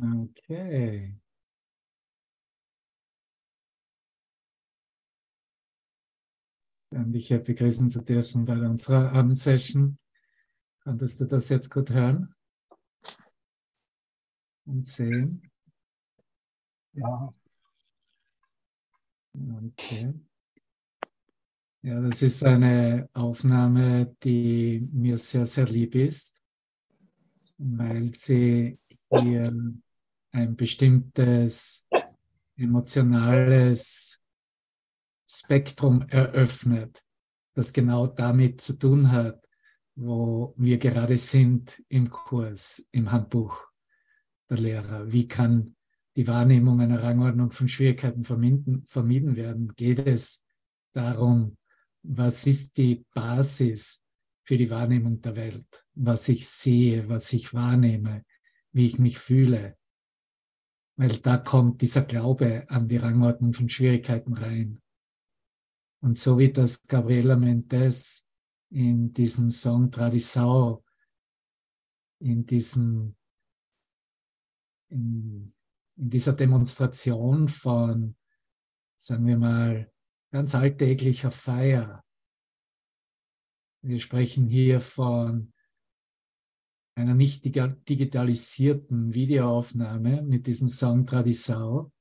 Okay. Und dich begrüßen zu dürfen bei unserer Abendsession. Konntest du das jetzt gut hören und sehen? Ja. Okay. Ja, das ist eine Aufnahme, die mir sehr, sehr lieb ist, weil sie hier ein bestimmtes emotionales Spektrum eröffnet, das genau damit zu tun hat, wo wir gerade sind im Kurs, im Handbuch der Lehrer. Wie kann die Wahrnehmung einer Rangordnung von Schwierigkeiten vermieden, vermieden werden? Geht es darum, was ist die Basis für die Wahrnehmung der Welt? Was ich sehe, was ich wahrnehme, wie ich mich fühle. Weil da kommt dieser Glaube an die Rangordnung von Schwierigkeiten rein. Und so wie das Gabriela Mendes in diesem Song Tradisau, in diesem, in, in dieser Demonstration von, sagen wir mal, ganz alltäglicher Feier. Wir sprechen hier von einer nicht digitalisierten Videoaufnahme mit diesem Song Tradisau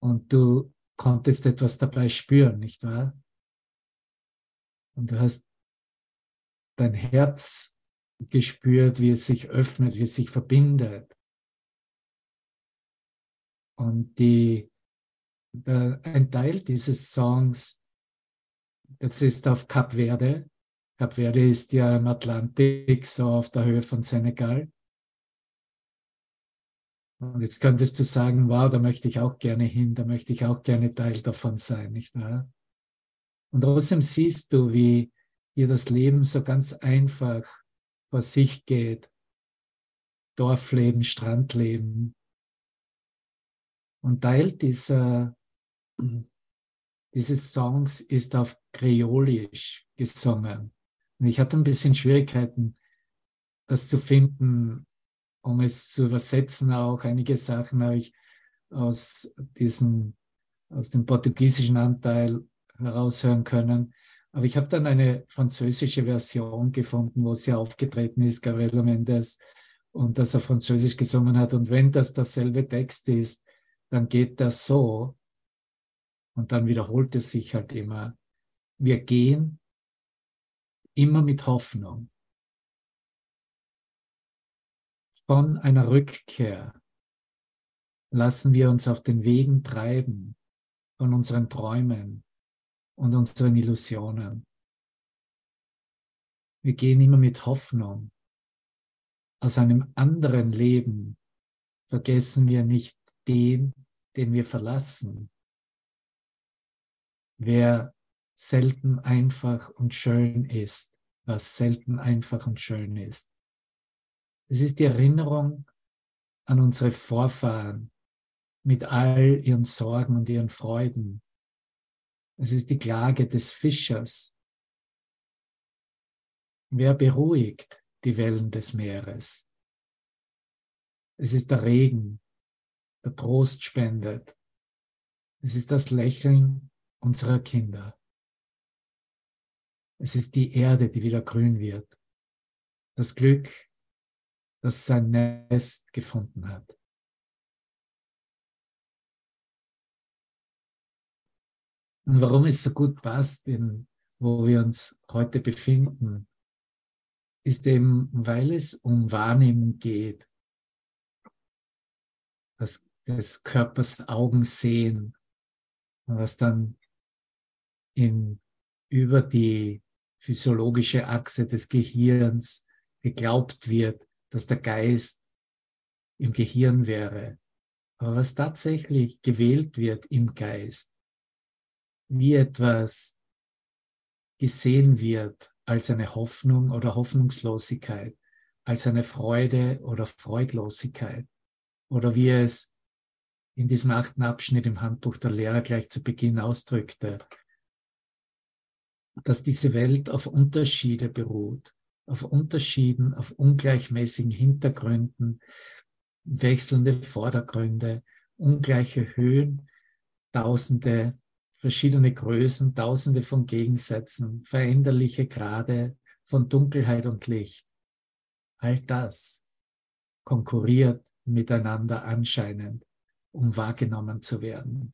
und du konntest etwas dabei spüren, nicht wahr? Und du hast dein Herz gespürt, wie es sich öffnet, wie es sich verbindet. Und die, der, ein Teil dieses Songs, das ist auf Kap Verde, Kap Verde ist ja im Atlantik, so auf der Höhe von Senegal. Und jetzt könntest du sagen, wow, da möchte ich auch gerne hin, da möchte ich auch gerne Teil davon sein, nicht wahr? Und trotzdem siehst du, wie hier das Leben so ganz einfach vor sich geht. Dorfleben, Strandleben. Und Teil dieser, dieses Songs ist auf Kreolisch gesungen. Und ich hatte ein bisschen Schwierigkeiten, das zu finden, um es zu übersetzen. Auch einige Sachen habe ich aus, diesen, aus dem portugiesischen Anteil heraushören können. Aber ich habe dann eine französische Version gefunden, wo sie aufgetreten ist, Gabriela Mendes, und dass er Französisch gesungen hat. Und wenn das derselbe Text ist, dann geht das so. Und dann wiederholt es sich halt immer. Wir gehen immer mit Hoffnung. Von einer Rückkehr lassen wir uns auf den Wegen treiben von unseren Träumen und unseren Illusionen. Wir gehen immer mit Hoffnung. Aus einem anderen Leben vergessen wir nicht den, den wir verlassen. Wer selten einfach und schön ist, was selten einfach und schön ist. Es ist die Erinnerung an unsere Vorfahren mit all ihren Sorgen und ihren Freuden. Es ist die Klage des Fischers. Wer beruhigt die Wellen des Meeres? Es ist der Regen, der Trost spendet. Es ist das Lächeln unserer Kinder. Es ist die Erde, die wieder grün wird. Das Glück, das sein Nest gefunden hat. Und warum es so gut passt, in, wo wir uns heute befinden, ist eben, weil es um Wahrnehmung geht, dass des Körpers Augen sehen, was dann in, über die physiologische Achse des Gehirns geglaubt wird, dass der Geist im Gehirn wäre. Aber was tatsächlich gewählt wird im Geist, wie etwas gesehen wird als eine Hoffnung oder Hoffnungslosigkeit, als eine Freude oder Freudlosigkeit, oder wie es in diesem achten Abschnitt im Handbuch der Lehrer gleich zu Beginn ausdrückte, dass diese Welt auf Unterschiede beruht, auf Unterschieden, auf ungleichmäßigen Hintergründen, wechselnde Vordergründe, ungleiche Höhen, tausende verschiedene Größen, tausende von Gegensätzen, veränderliche Grade von Dunkelheit und Licht. All das konkurriert miteinander anscheinend, um wahrgenommen zu werden.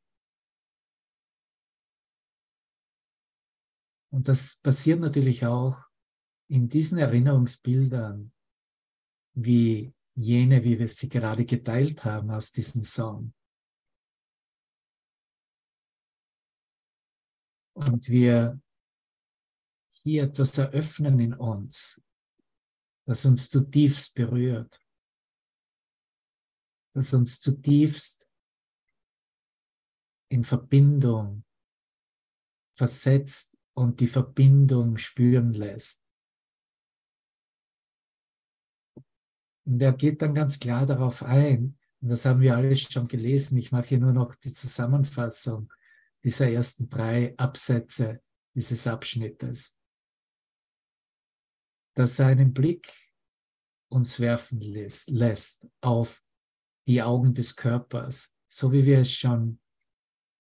Und das passiert natürlich auch in diesen Erinnerungsbildern, wie jene, wie wir sie gerade geteilt haben aus diesem Song. Und wir hier etwas eröffnen in uns, das uns zutiefst berührt, das uns zutiefst in Verbindung versetzt und die Verbindung spüren lässt. Und er geht dann ganz klar darauf ein, und das haben wir alles schon gelesen, ich mache hier nur noch die Zusammenfassung dieser ersten drei Absätze dieses Abschnittes, dass er einen Blick uns werfen lässt, auf die Augen des Körpers, so wie wir es schon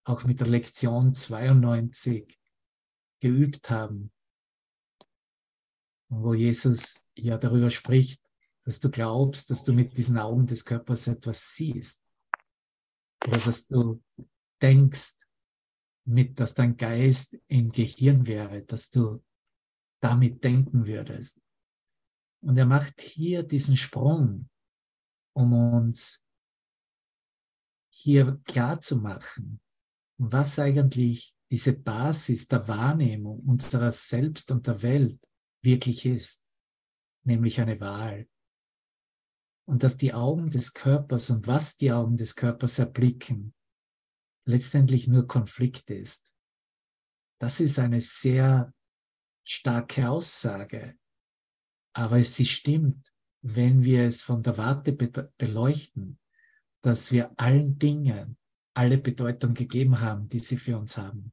auch mit der Lektion 92 geübt haben, wo Jesus ja darüber spricht, dass du glaubst, dass du mit diesen Augen des Körpers etwas siehst. Oder dass du denkst, mit, dass dein Geist im Gehirn wäre, dass du damit denken würdest. Und er macht hier diesen Sprung, um uns hier klar zu machen, was eigentlich diese Basis der Wahrnehmung unserer Selbst und der Welt wirklich ist, nämlich eine Wahl. Und dass die Augen des Körpers und was die Augen des Körpers erblicken, letztendlich nur Konflikt ist. Das ist eine sehr starke Aussage, aber sie stimmt, wenn wir es von der Warte beleuchten, dass wir allen Dingen alle Bedeutung gegeben haben, die sie für uns haben.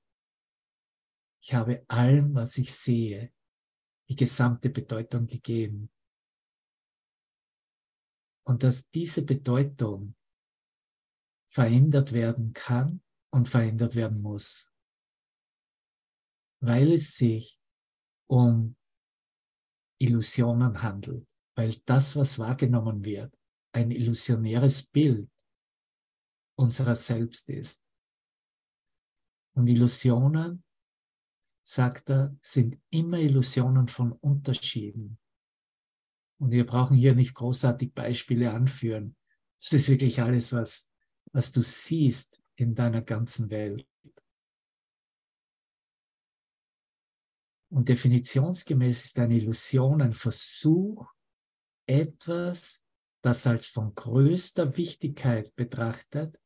Ich habe allem, was ich sehe, die gesamte Bedeutung gegeben. Und dass diese Bedeutung verändert werden kann und verändert werden muss, weil es sich um Illusionen handelt, weil das, was wahrgenommen wird, ein illusionäres Bild unserer selbst ist. Und Illusionen sagt er, sind immer Illusionen von Unterschieden. Und wir brauchen hier nicht großartig Beispiele anführen. Das ist wirklich alles, was, was du siehst in deiner ganzen Welt. Und definitionsgemäß ist eine Illusion ein Versuch, etwas, das als von größter Wichtigkeit betrachtet,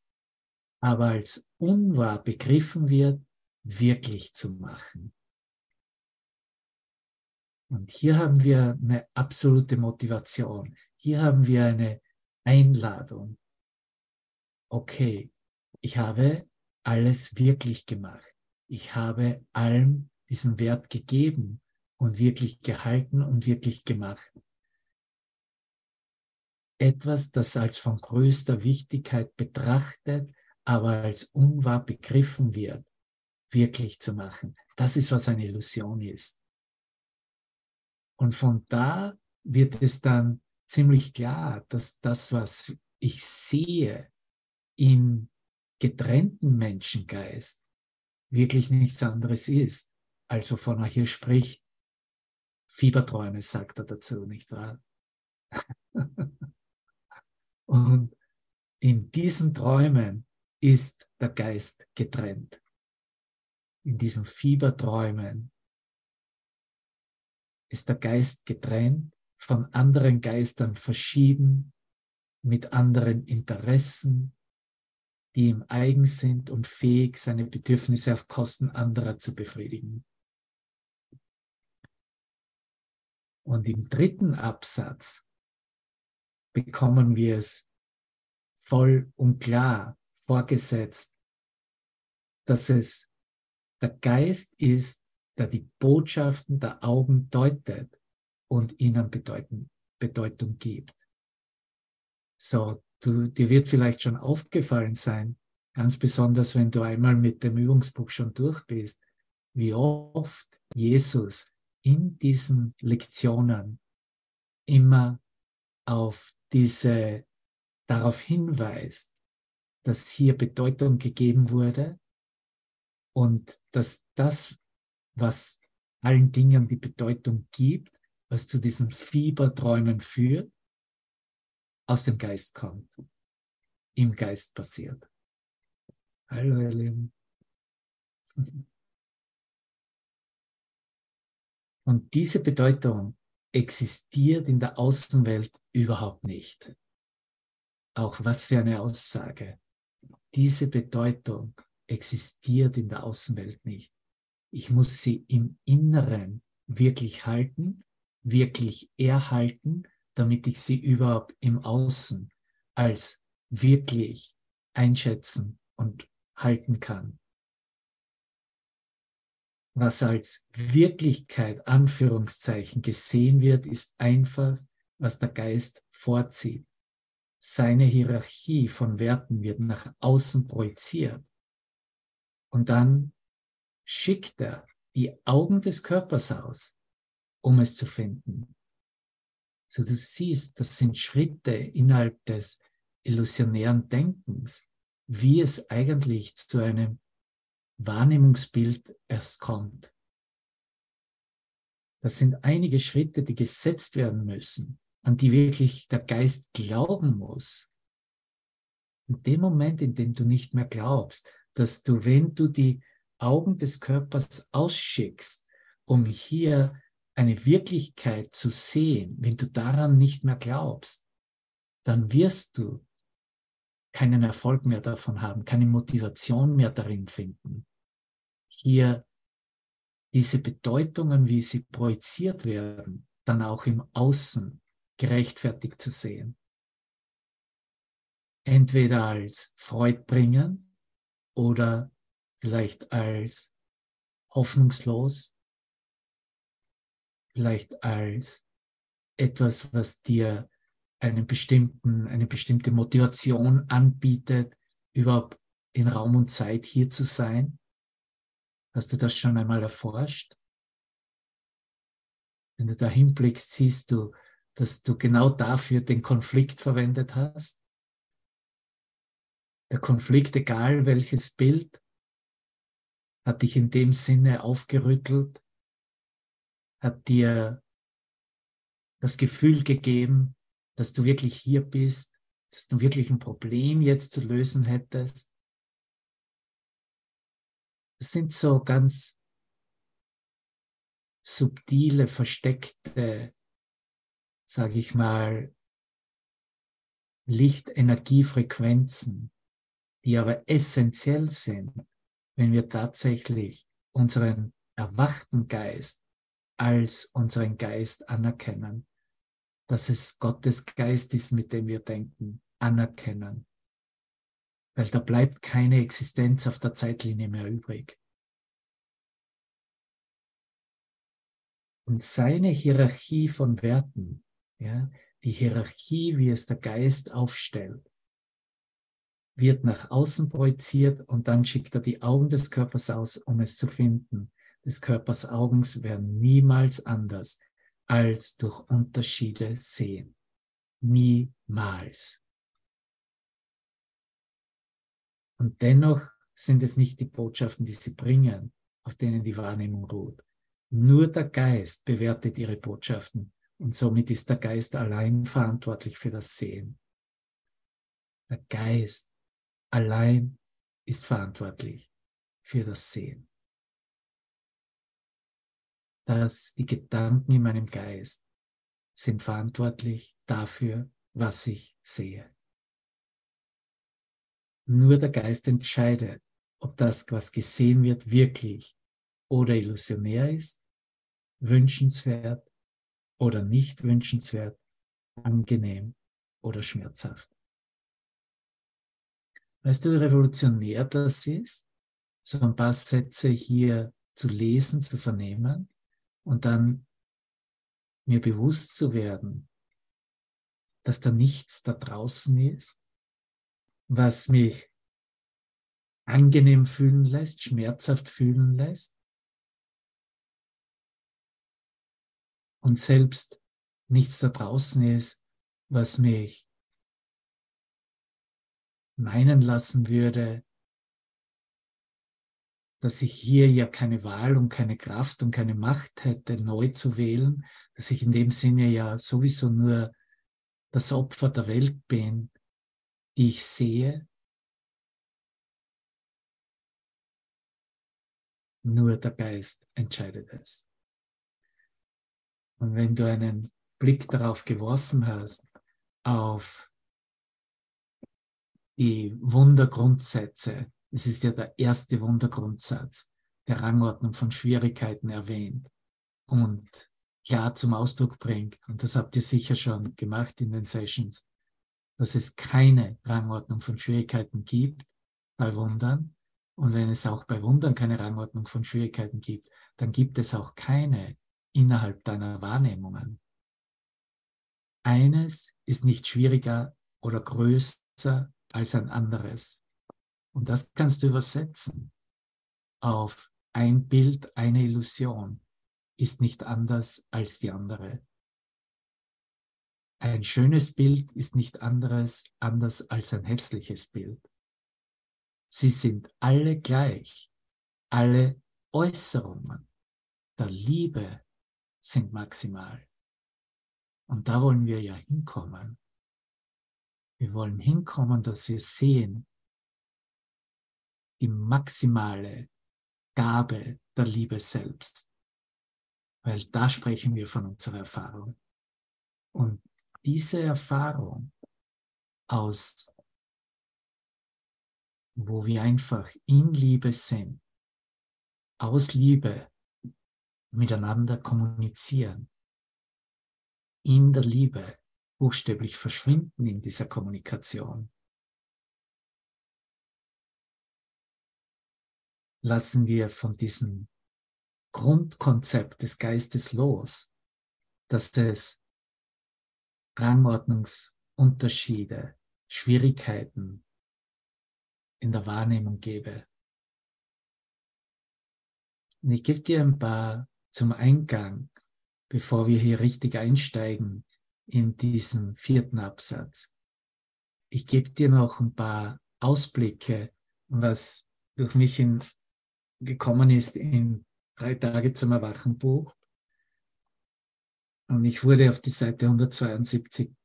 aber als unwahr begriffen wird, wirklich zu machen. Und hier haben wir eine absolute Motivation. Hier haben wir eine Einladung. Okay, ich habe alles wirklich gemacht. Ich habe allem diesen Wert gegeben und wirklich gehalten und wirklich gemacht. Etwas, das als von größter Wichtigkeit betrachtet, aber als unwahr begriffen wird, wirklich zu machen. Das ist, was eine Illusion ist. Und von da wird es dann ziemlich klar, dass das, was ich sehe in getrennten Menschengeist wirklich nichts anderes ist, als wovon er hier spricht. Fieberträume, sagt er dazu, nicht wahr? Und in diesen Träumen ist der Geist getrennt in diesen Fieberträumen ist der Geist getrennt, von anderen Geistern verschieden, mit anderen Interessen, die ihm eigen sind und fähig, seine Bedürfnisse auf Kosten anderer zu befriedigen. Und im dritten Absatz bekommen wir es voll und klar vorgesetzt, dass es der Geist ist, der die Botschaften der Augen deutet und ihnen Bedeuten, Bedeutung gibt. So, du, dir wird vielleicht schon aufgefallen sein, ganz besonders wenn du einmal mit dem Übungsbuch schon durch bist, wie oft Jesus in diesen Lektionen immer auf diese, darauf hinweist, dass hier Bedeutung gegeben wurde und dass das, was allen Dingen die Bedeutung gibt, was zu diesen Fieberträumen führt, aus dem Geist kommt, im Geist passiert. Hallo, ihr Lieben. Und diese Bedeutung existiert in der Außenwelt überhaupt nicht. Auch was für eine Aussage. Diese Bedeutung existiert in der Außenwelt nicht. Ich muss sie im Inneren wirklich halten, wirklich erhalten, damit ich sie überhaupt im Außen als wirklich einschätzen und halten kann. Was als Wirklichkeit, Anführungszeichen, gesehen wird, ist einfach, was der Geist vorzieht. Seine Hierarchie von Werten wird nach außen projiziert. Und dann schickt er die Augen des Körpers aus, um es zu finden. So du siehst, das sind Schritte innerhalb des illusionären Denkens, wie es eigentlich zu einem Wahrnehmungsbild erst kommt. Das sind einige Schritte, die gesetzt werden müssen, an die wirklich der Geist glauben muss. In dem Moment, in dem du nicht mehr glaubst, dass du, wenn du die Augen des Körpers ausschickst, um hier eine Wirklichkeit zu sehen, wenn du daran nicht mehr glaubst, dann wirst du keinen Erfolg mehr davon haben, keine Motivation mehr darin finden, hier diese Bedeutungen, wie sie projiziert werden, dann auch im Außen gerechtfertigt zu sehen. Entweder als Freud bringen oder vielleicht als hoffnungslos, vielleicht als etwas, was dir einen bestimmten, eine bestimmte Motivation anbietet, überhaupt in Raum und Zeit hier zu sein. Hast du das schon einmal erforscht? Wenn du da hinblickst, siehst du, dass du genau dafür den Konflikt verwendet hast. Der Konflikt, egal welches Bild, hat dich in dem Sinne aufgerüttelt, hat dir das Gefühl gegeben, dass du wirklich hier bist, dass du wirklich ein Problem jetzt zu lösen hättest. Das sind so ganz subtile, versteckte, sage ich mal, Lichtenergiefrequenzen, die aber essentiell sind, wenn wir tatsächlich unseren erwachten Geist als unseren Geist anerkennen, dass es Gottes Geist ist, mit dem wir denken, anerkennen. Weil da bleibt keine Existenz auf der Zeitlinie mehr übrig. Und seine Hierarchie von Werten, ja, die Hierarchie, wie es der Geist aufstellt, wird nach außen projiziert und dann schickt er die Augen des Körpers aus, um es zu finden. Des Körpers Augen werden niemals anders als durch Unterschiede sehen. Niemals. Und dennoch sind es nicht die Botschaften, die sie bringen, auf denen die Wahrnehmung ruht. Nur der Geist bewertet ihre Botschaften und somit ist der Geist allein verantwortlich für das Sehen. Der Geist allein ist verantwortlich für das Sehen. Dass die Gedanken in meinem Geist sind verantwortlich dafür, was ich sehe. Nur der Geist entscheidet, ob das, was gesehen wird, wirklich oder illusionär ist, wünschenswert oder nicht wünschenswert, angenehm oder schmerzhaft. Weißt du, wie revolutionär das ist, so ein paar Sätze hier zu lesen, zu vernehmen und dann mir bewusst zu werden, dass da nichts da draußen ist, was mich angenehm fühlen lässt, schmerzhaft fühlen lässt. Und selbst nichts da draußen ist, was mich meinen lassen würde, dass ich hier ja keine Wahl und keine Kraft und keine Macht hätte, neu zu wählen, dass ich in dem Sinne ja sowieso nur das Opfer der Welt bin, die ich sehe. Nur der Geist entscheidet es. Und wenn du einen Blick darauf geworfen hast, auf die Wundergrundsätze, es ist ja der erste Wundergrundsatz der Rangordnung von Schwierigkeiten erwähnt und klar zum Ausdruck bringt, und das habt ihr sicher schon gemacht in den Sessions, dass es keine Rangordnung von Schwierigkeiten gibt bei Wundern. Und wenn es auch bei Wundern keine Rangordnung von Schwierigkeiten gibt, dann gibt es auch keine innerhalb deiner Wahrnehmungen. Eines ist nicht schwieriger oder größer als ein anderes. Und das kannst du übersetzen auf ein Bild, eine Illusion ist nicht anders als die andere. Ein schönes Bild ist nicht anderes, anders als ein hässliches Bild. Sie sind alle gleich. Alle Äußerungen der Liebe sind maximal. Und da wollen wir ja hinkommen. Wir wollen hinkommen, dass wir sehen, die maximale Gabe der Liebe selbst. Weil da sprechen wir von unserer Erfahrung. Und diese Erfahrung aus, wo wir einfach in Liebe sind, aus Liebe miteinander kommunizieren, in der Liebe buchstäblich verschwinden in dieser Kommunikation. Lassen wir von diesem Grundkonzept des Geistes los, dass es Rangordnungsunterschiede, Schwierigkeiten in der Wahrnehmung gäbe. Und ich gebe dir ein paar zum Eingang, bevor wir hier richtig einsteigen in diesen vierten Absatz. Ich gebe dir noch ein paar Ausblicke, was durch mich in, gekommen ist in drei Tage zum Erwachenbuch. Und ich wurde auf die Seite 172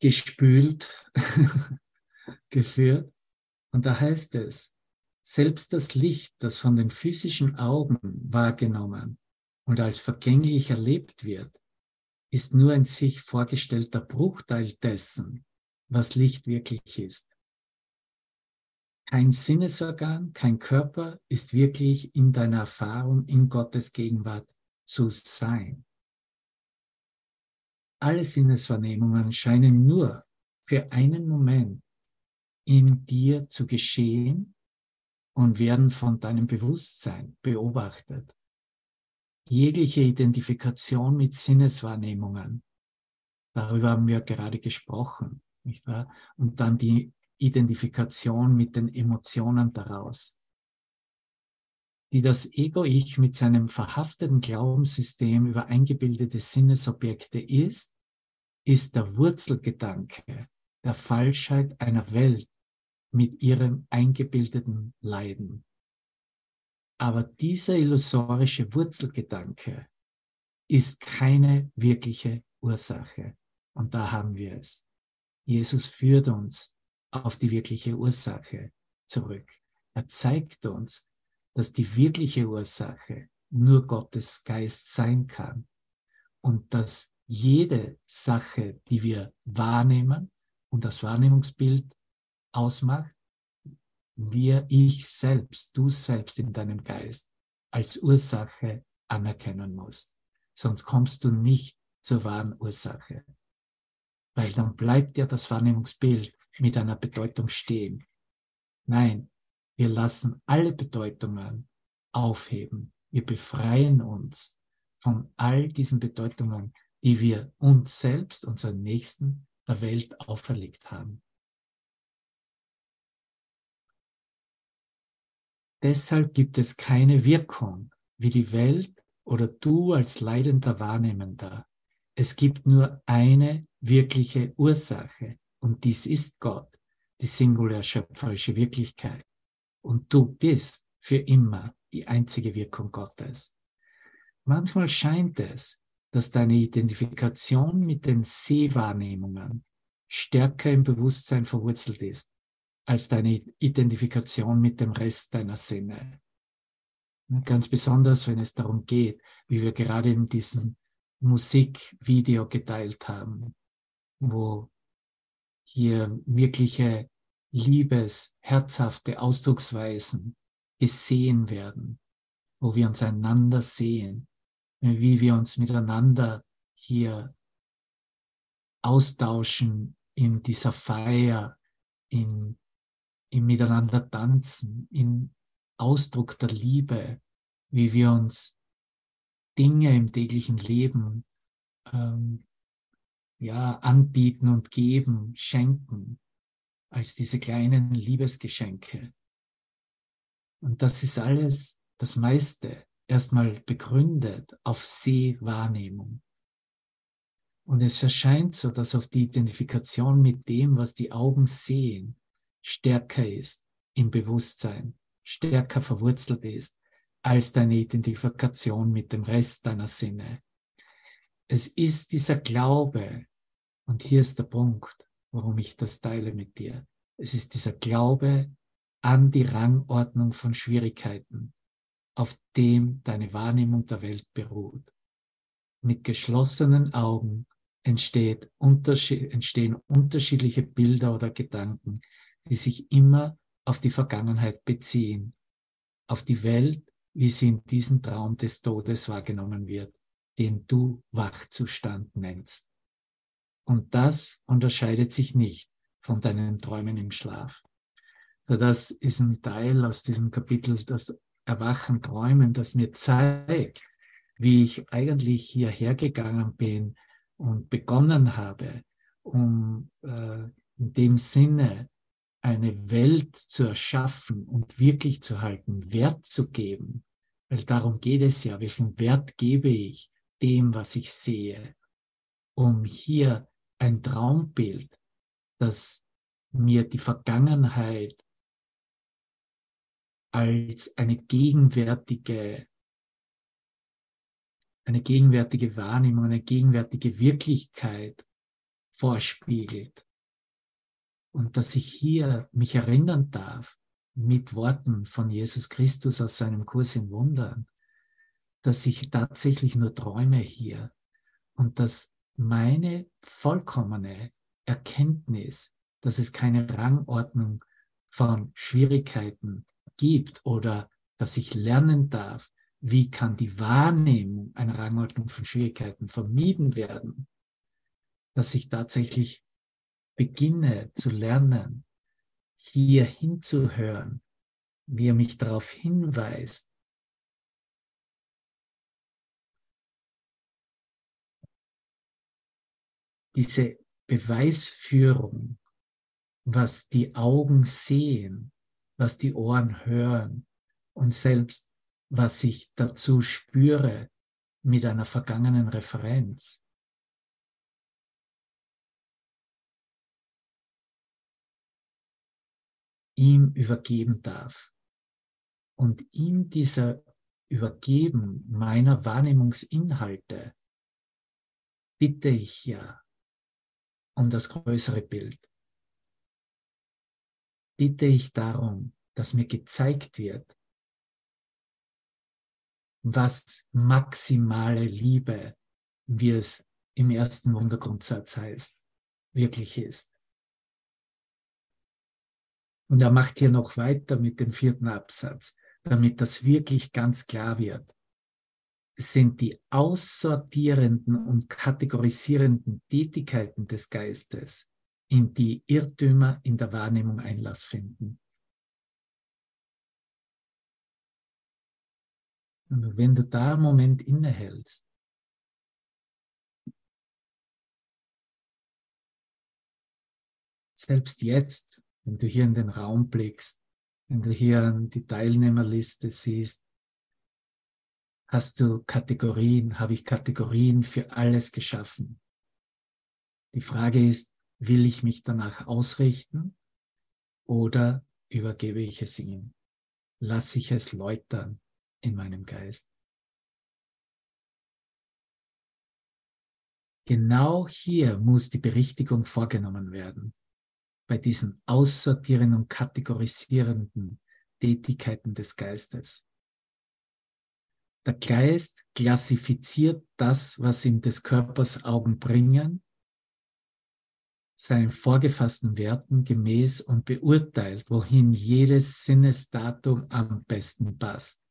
gespült, geführt. Und da heißt es, selbst das Licht, das von den physischen Augen wahrgenommen und als vergänglich erlebt wird, ist nur ein sich vorgestellter Bruchteil dessen, was Licht wirklich ist. Kein Sinnesorgan, kein Körper ist wirklich in deiner Erfahrung in Gottes Gegenwart zu sein. Alle Sinneswahrnehmungen scheinen nur für einen Moment in dir zu geschehen und werden von deinem Bewusstsein beobachtet jegliche Identifikation mit Sinneswahrnehmungen. Darüber haben wir gerade gesprochen, nicht wahr? Und dann die Identifikation mit den Emotionen daraus, die das Ego-Ich mit seinem verhafteten Glaubenssystem über eingebildete Sinnesobjekte ist, ist der Wurzelgedanke der Falschheit einer Welt mit ihrem eingebildeten Leiden. Aber dieser illusorische Wurzelgedanke ist keine wirkliche Ursache. Und da haben wir es. Jesus führt uns auf die wirkliche Ursache zurück. Er zeigt uns, dass die wirkliche Ursache nur Gottes Geist sein kann und dass jede Sache, die wir wahrnehmen und das Wahrnehmungsbild ausmacht, wir, ich selbst, du selbst in deinem Geist als Ursache anerkennen musst. Sonst kommst du nicht zur wahren Ursache. Weil dann bleibt ja das Wahrnehmungsbild mit einer Bedeutung stehen. Nein, wir lassen alle Bedeutungen aufheben. Wir befreien uns von all diesen Bedeutungen, die wir uns selbst, unseren Nächsten, der Welt auferlegt haben. Deshalb gibt es keine Wirkung, wie die Welt oder du als leidender Wahrnehmender. Es gibt nur eine wirkliche Ursache und dies ist Gott, die singulär schöpferische Wirklichkeit. Und du bist für immer die einzige Wirkung Gottes. Manchmal scheint es, dass deine Identifikation mit den Sehwahrnehmungen stärker im Bewusstsein verwurzelt ist als deine Identifikation mit dem Rest deiner Sinne. Ganz besonders, wenn es darum geht, wie wir gerade in diesem Musikvideo geteilt haben, wo hier wirkliche Liebes, herzhafte Ausdrucksweisen gesehen werden, wo wir uns einander sehen, wie wir uns miteinander hier austauschen in dieser Feier, in, im Miteinander tanzen, in Ausdruck der Liebe, wie wir uns Dinge im täglichen Leben ähm, ja, anbieten und geben, schenken, als diese kleinen Liebesgeschenke. Und das ist alles, das meiste, erstmal begründet auf Sehwahrnehmung. Und es erscheint so, dass auf die Identifikation mit dem, was die Augen sehen, stärker ist im Bewusstsein, stärker verwurzelt ist als deine Identifikation mit dem Rest deiner Sinne. Es ist dieser Glaube, und hier ist der Punkt, warum ich das teile mit dir. Es ist dieser Glaube an die Rangordnung von Schwierigkeiten, auf dem deine Wahrnehmung der Welt beruht. Mit geschlossenen Augen entstehen unterschiedliche Bilder oder Gedanken, die sich immer auf die Vergangenheit beziehen, auf die Welt, wie sie in diesem Traum des Todes wahrgenommen wird, den du Wachzustand nennst. Und das unterscheidet sich nicht von deinen Träumen im Schlaf. So, das ist ein Teil aus diesem Kapitel, das Erwachen, Träumen, das mir zeigt, wie ich eigentlich hierher gegangen bin und begonnen habe, um äh, in dem Sinne eine Welt zu erschaffen und wirklich zu halten, Wert zu geben. Weil darum geht es ja, welchen Wert gebe ich dem, was ich sehe, um hier ein Traumbild, das mir die Vergangenheit als eine gegenwärtige, eine gegenwärtige Wahrnehmung, eine gegenwärtige Wirklichkeit vorspiegelt. Und dass ich hier mich erinnern darf mit Worten von Jesus Christus aus seinem Kurs in Wundern, dass ich tatsächlich nur träume hier und dass meine vollkommene Erkenntnis, dass es keine Rangordnung von Schwierigkeiten gibt oder dass ich lernen darf, wie kann die Wahrnehmung einer Rangordnung von Schwierigkeiten vermieden werden, dass ich tatsächlich beginne zu lernen, hier hinzuhören, wie er mich darauf hinweist, diese Beweisführung, was die Augen sehen, was die Ohren hören und selbst was ich dazu spüre mit einer vergangenen Referenz. Ihm übergeben darf. Und in dieser Übergeben meiner Wahrnehmungsinhalte bitte ich ja um das größere Bild. Bitte ich darum, dass mir gezeigt wird, was maximale Liebe, wie es im ersten Wundergrundsatz heißt, wirklich ist. Und er macht hier noch weiter mit dem vierten Absatz, damit das wirklich ganz klar wird. Es sind die aussortierenden und kategorisierenden Tätigkeiten des Geistes, in die Irrtümer in der Wahrnehmung Einlass finden. Und wenn du da einen Moment innehältst, selbst jetzt wenn du hier in den Raum blickst, Wenn du hier an die Teilnehmerliste siehst, hast du Kategorien, habe ich Kategorien für alles geschaffen. Die Frage ist, will ich mich danach ausrichten oder übergebe ich es ihm? Lasse ich es läutern in meinem Geist? Genau hier muss die Berichtigung vorgenommen werden, bei diesen aussortierenden und kategorisierenden Tätigkeiten des Geistes. Der Geist klassifiziert das, was ihm des Körpers Augen bringen, seinen vorgefassten Werten gemäß und beurteilt, wohin jedes Sinnesdatum am besten passt.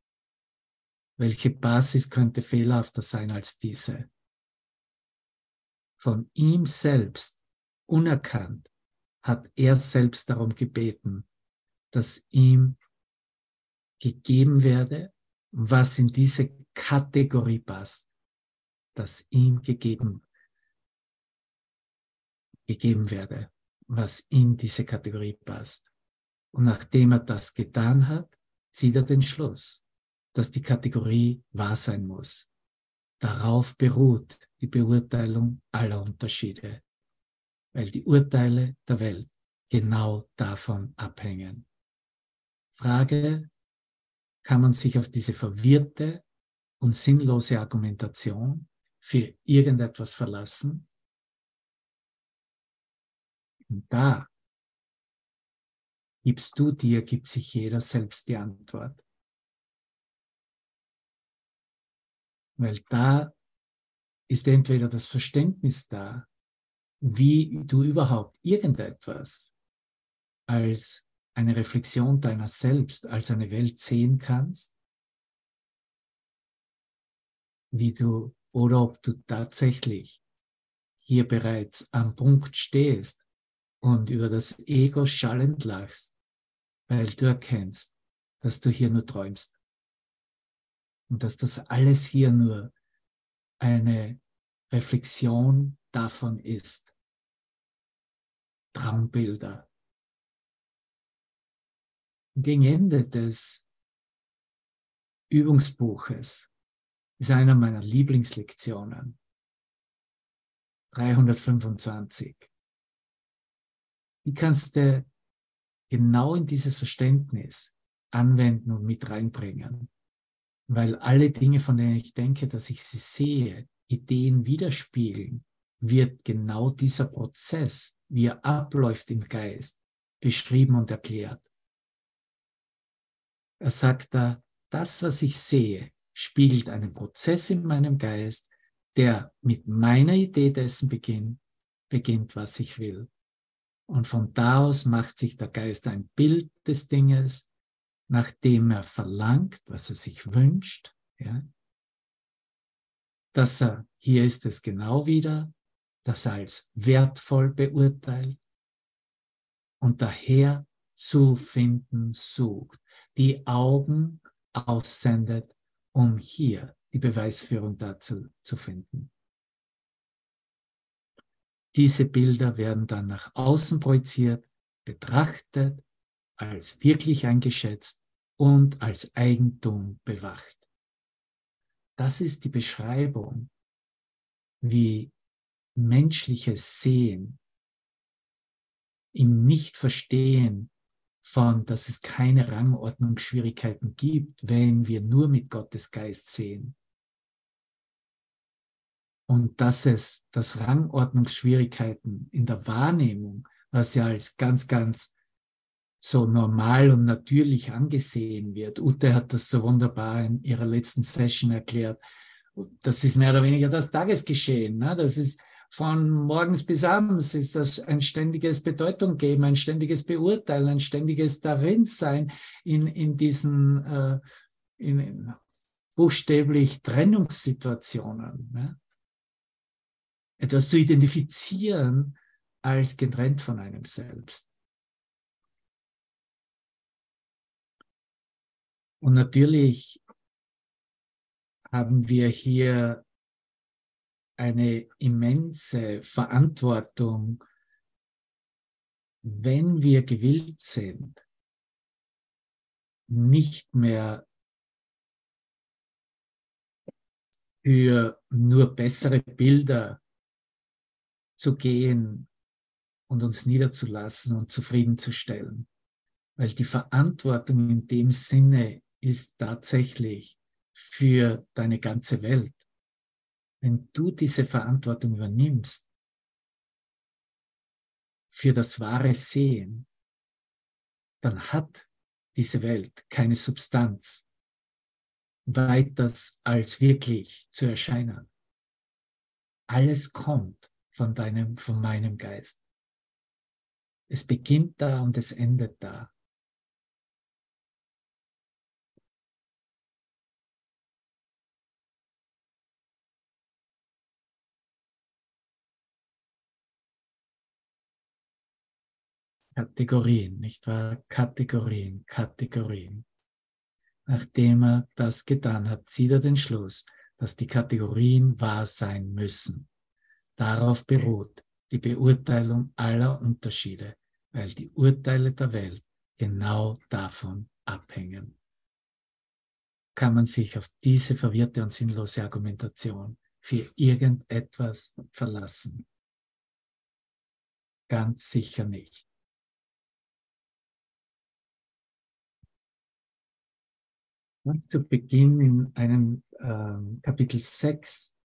Welche Basis könnte fehlerhafter sein als diese? Von ihm selbst, unerkannt, hat er selbst darum gebeten, dass ihm gegeben werde, was in diese Kategorie passt, das ihm gegeben, gegeben werde, was in diese Kategorie passt. Und nachdem er das getan hat, zieht er den Schluss, dass die Kategorie wahr sein muss. Darauf beruht die Beurteilung aller Unterschiede, weil die Urteile der Welt genau davon abhängen. Frage, kann man sich auf diese verwirrte und sinnlose Argumentation für irgendetwas verlassen? Und da gibst du dir, gibt sich jeder selbst die Antwort. Weil da ist entweder das Verständnis da, wie du überhaupt irgendetwas als eine Reflexion deiner selbst als eine Welt sehen kannst, wie du oder ob du tatsächlich hier bereits am Punkt stehst und über das Ego schallend lachst, weil du erkennst, dass du hier nur träumst und dass das alles hier nur eine Reflexion davon ist. Traumbilder, gegen Ende des Übungsbuches ist einer meiner Lieblingslektionen. 325. Die kannst du genau in dieses Verständnis anwenden und mit reinbringen. Weil alle Dinge, von denen ich denke, dass ich sie sehe, Ideen widerspiegeln, wird genau dieser Prozess, wie er abläuft im Geist, beschrieben und erklärt. Er sagt da, das, was ich sehe, spiegelt einen Prozess in meinem Geist, der mit meiner Idee dessen beginnt, beginnt, was ich will. Und von da aus macht sich der Geist ein Bild des Dinges, nachdem er verlangt, was er sich wünscht, ja, dass er, hier ist es genau wieder, das als wertvoll beurteilt und daher zu finden sucht die Augen aussendet, um hier die Beweisführung dazu zu finden. Diese Bilder werden dann nach außen projiziert, betrachtet, als wirklich eingeschätzt und als Eigentum bewacht. Das ist die Beschreibung, wie menschliches Sehen im Nicht-Verstehen von, dass es keine Rangordnungsschwierigkeiten gibt, wenn wir nur mit Gottes Geist sehen. Und dass es, dass Rangordnungsschwierigkeiten in der Wahrnehmung, was ja als ganz, ganz so normal und natürlich angesehen wird. Ute hat das so wunderbar in ihrer letzten Session erklärt. Das ist mehr oder weniger das Tagesgeschehen. Ne? Das ist, von morgens bis abends ist das ein ständiges Bedeutung geben, ein ständiges Beurteilen, ein ständiges Darinsein in, in diesen äh, in, in buchstäblich Trennungssituationen. Ne? Etwas zu identifizieren als getrennt von einem selbst. Und natürlich haben wir hier eine immense Verantwortung, wenn wir gewillt sind, nicht mehr für nur bessere Bilder zu gehen und uns niederzulassen und zufriedenzustellen. Weil die Verantwortung in dem Sinne ist tatsächlich für deine ganze Welt. Wenn du diese Verantwortung übernimmst für das wahre Sehen, dann hat diese Welt keine Substanz, weiters als wirklich zu erscheinen. Alles kommt von deinem, von meinem Geist. Es beginnt da und es endet da. Kategorien, nicht wahr? Kategorien, Kategorien. Nachdem er das getan hat, zieht er den Schluss, dass die Kategorien wahr sein müssen. Darauf beruht die Beurteilung aller Unterschiede, weil die Urteile der Welt genau davon abhängen. Kann man sich auf diese verwirrte und sinnlose Argumentation für irgendetwas verlassen? Ganz sicher nicht. Zu Beginn in einem äh, Kapitel 6.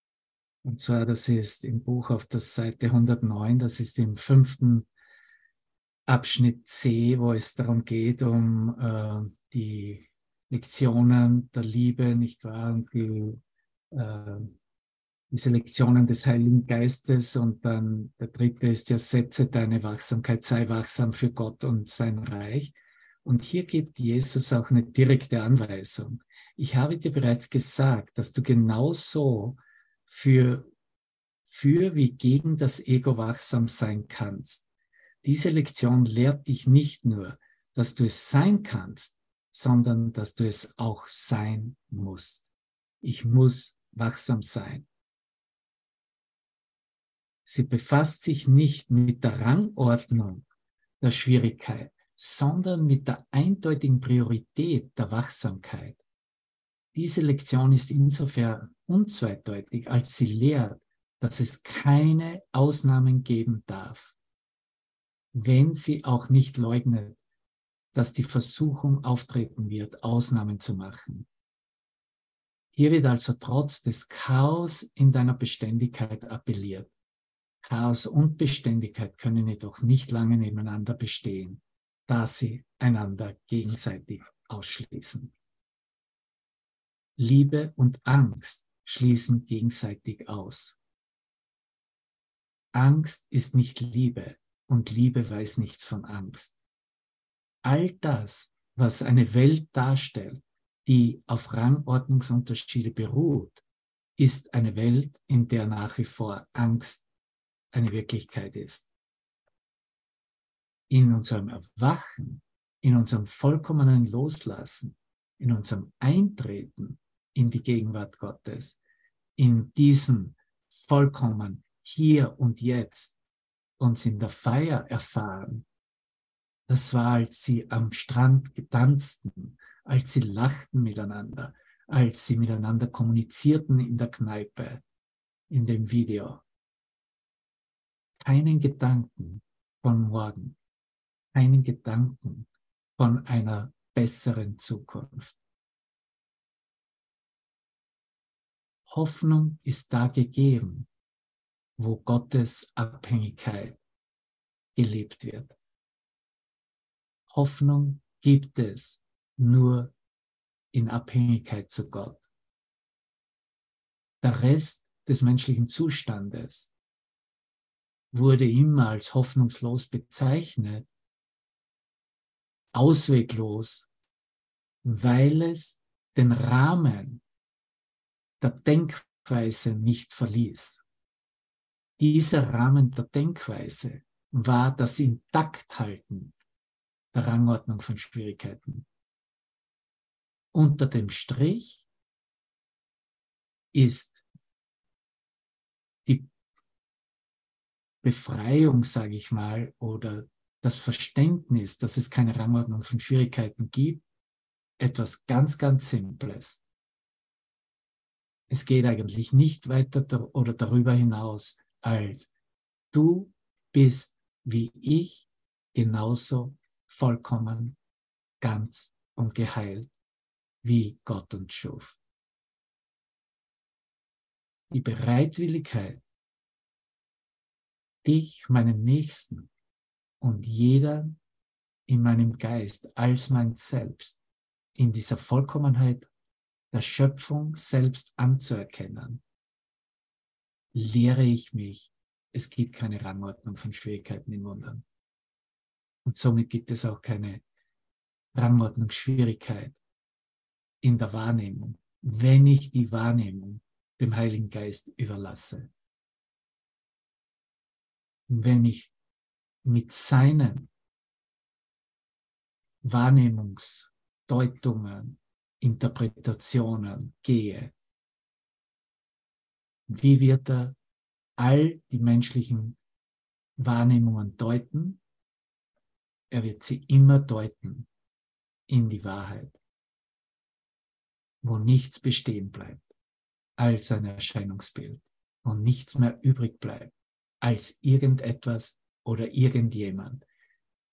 Und zwar, das ist im Buch auf der Seite 109, das ist im fünften Abschnitt C, wo es darum geht, um äh, die Lektionen der Liebe, nicht wahr? Und die, äh, diese Lektionen des Heiligen Geistes. Und dann der dritte ist ja, setze deine Wachsamkeit, sei wachsam für Gott und sein Reich. Und hier gibt Jesus auch eine direkte Anweisung. Ich habe dir bereits gesagt, dass du genauso für, für wie gegen das Ego wachsam sein kannst. Diese Lektion lehrt dich nicht nur, dass du es sein kannst, sondern dass du es auch sein musst. Ich muss wachsam sein. Sie befasst sich nicht mit der Rangordnung der Schwierigkeit, sondern mit der eindeutigen Priorität der Wachsamkeit. Diese Lektion ist insofern unzweideutig, als sie lehrt, dass es keine Ausnahmen geben darf, wenn sie auch nicht leugnet, dass die Versuchung auftreten wird, Ausnahmen zu machen. Hier wird also trotz des Chaos in deiner Beständigkeit appelliert. Chaos und Beständigkeit können jedoch nicht lange nebeneinander bestehen da sie einander gegenseitig ausschließen. Liebe und Angst schließen gegenseitig aus. Angst ist nicht Liebe und Liebe weiß nichts von Angst. All das, was eine Welt darstellt, die auf Rangordnungsunterschiede beruht, ist eine Welt, in der nach wie vor Angst eine Wirklichkeit ist in unserem Erwachen, in unserem vollkommenen Loslassen, in unserem Eintreten in die Gegenwart Gottes, in diesem vollkommen hier und jetzt uns in der Feier erfahren. Das war, als sie am Strand getanzten, als sie lachten miteinander, als sie miteinander kommunizierten in der Kneipe, in dem Video. Keinen Gedanken von morgen, keinen Gedanken von einer besseren Zukunft. Hoffnung ist da gegeben, wo Gottes Abhängigkeit gelebt wird. Hoffnung gibt es nur in Abhängigkeit zu Gott. Der Rest des menschlichen Zustandes wurde immer als hoffnungslos bezeichnet, ausweglos, weil es den Rahmen der Denkweise nicht verließ. Dieser Rahmen der Denkweise war das Intakthalten der Rangordnung von Schwierigkeiten. Unter dem Strich ist die Befreiung, sage ich mal, oder das Verständnis, dass es keine Rangordnung von Schwierigkeiten gibt, etwas ganz, ganz Simples. Es geht eigentlich nicht weiter oder darüber hinaus, als du bist wie ich genauso vollkommen, ganz und geheilt, wie Gott uns schuf. Die Bereitwilligkeit, dich, meinen Nächsten und jeder in meinem Geist als mein Selbst in dieser Vollkommenheit der Schöpfung selbst anzuerkennen, lehre ich mich, es gibt keine Rangordnung von Schwierigkeiten in Wundern. Und somit gibt es auch keine Rangordnungsschwierigkeit in der Wahrnehmung, wenn ich die Wahrnehmung dem Heiligen Geist überlasse. Wenn ich mit seinen Wahrnehmungsdeutungen, Interpretationen gehe, wie wird er all die menschlichen Wahrnehmungen deuten? Er wird sie immer deuten in die Wahrheit, wo nichts bestehen bleibt als ein Erscheinungsbild und nichts mehr übrig bleibt als irgendetwas oder irgendjemand.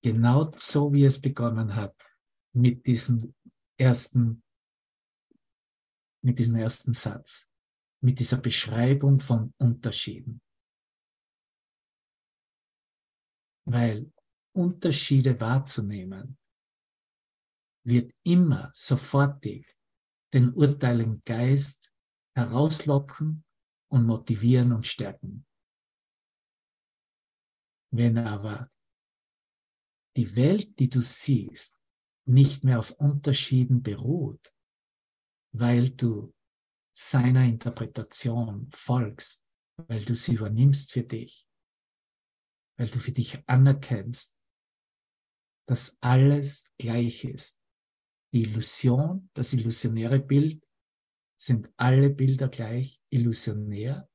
Genau so wie es begonnen hat mit diesem ersten, mit diesem ersten Satz, mit dieser Beschreibung von Unterschieden. Weil Unterschiede wahrzunehmen wird immer sofortig den urteilenden Geist herauslocken und motivieren und stärken. Wenn aber die Welt, die du siehst, nicht mehr auf Unterschieden beruht, weil du seiner Interpretation folgst, weil du sie übernimmst für dich, weil du für dich anerkennst, dass alles gleich ist, die Illusion, das illusionäre Bild, sind alle Bilder gleich illusionär